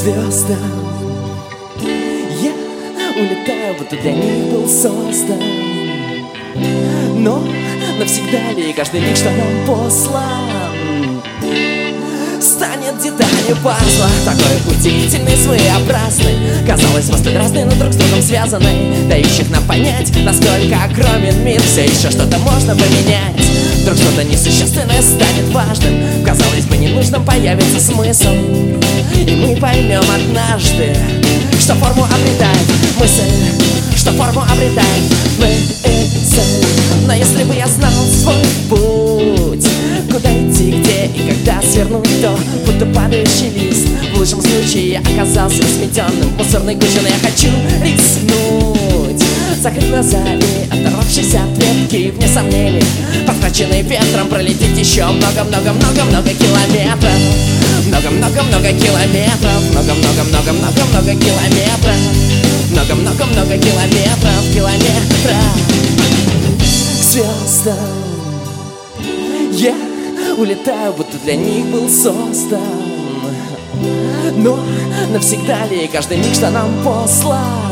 звездам. Я улетаю, будто для них был создан. Но навсегда ли каждый миг, что нам послан Станет деталью пазла? Такой удивительный, своеобразный Казалось, мы столь разные, но друг с другом связаны Дающих нам понять, насколько огромен мир. Все еще что-то можно поменять. Вдруг что-то несущественное станет важным. Казалось бы, ненужным появится смысл мы поймем однажды Что форму обретает мысль Что форму обретает мысль Но если бы я знал свой путь Куда идти, где и когда свернуть, то Будто падающий лист В лучшем случае оказался сметенным Мусорной кучей, но я хочу рискнуть. Закрыть глаза и оторвавшись от ветки Вне сомнений, подхваченный ветром Пролететь еще много-много-много-много километров Много-много-много километров. Много-много-много-много-много километров. Много-много-много километров Километров. К звездам. Я улетаю, будто для них был создан. Но навсегда ли каждый миг, что нам послан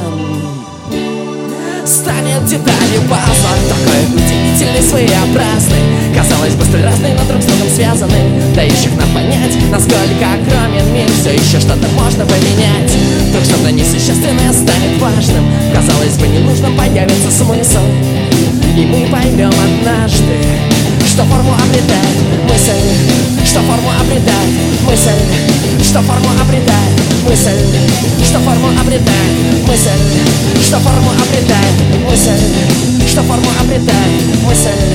станет деталью пазла. Такой удивительный, своеобразный Казалось бы, столь разные, но друг с другом связаны Дающих нам понять, насколько огромен мир Все еще что-то можно поменять. Вдруг что-то несущественное станет важным Казалось бы, ненужным появится смысл И мы поймем однажды Что форму обретает мысль Что форму обретает мысль Что форму обретает мысль Что форму обретает мысль Что форму обретает мысль Что форму обретает мысль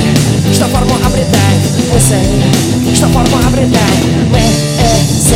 sei, esta forma a brilhar. É, é,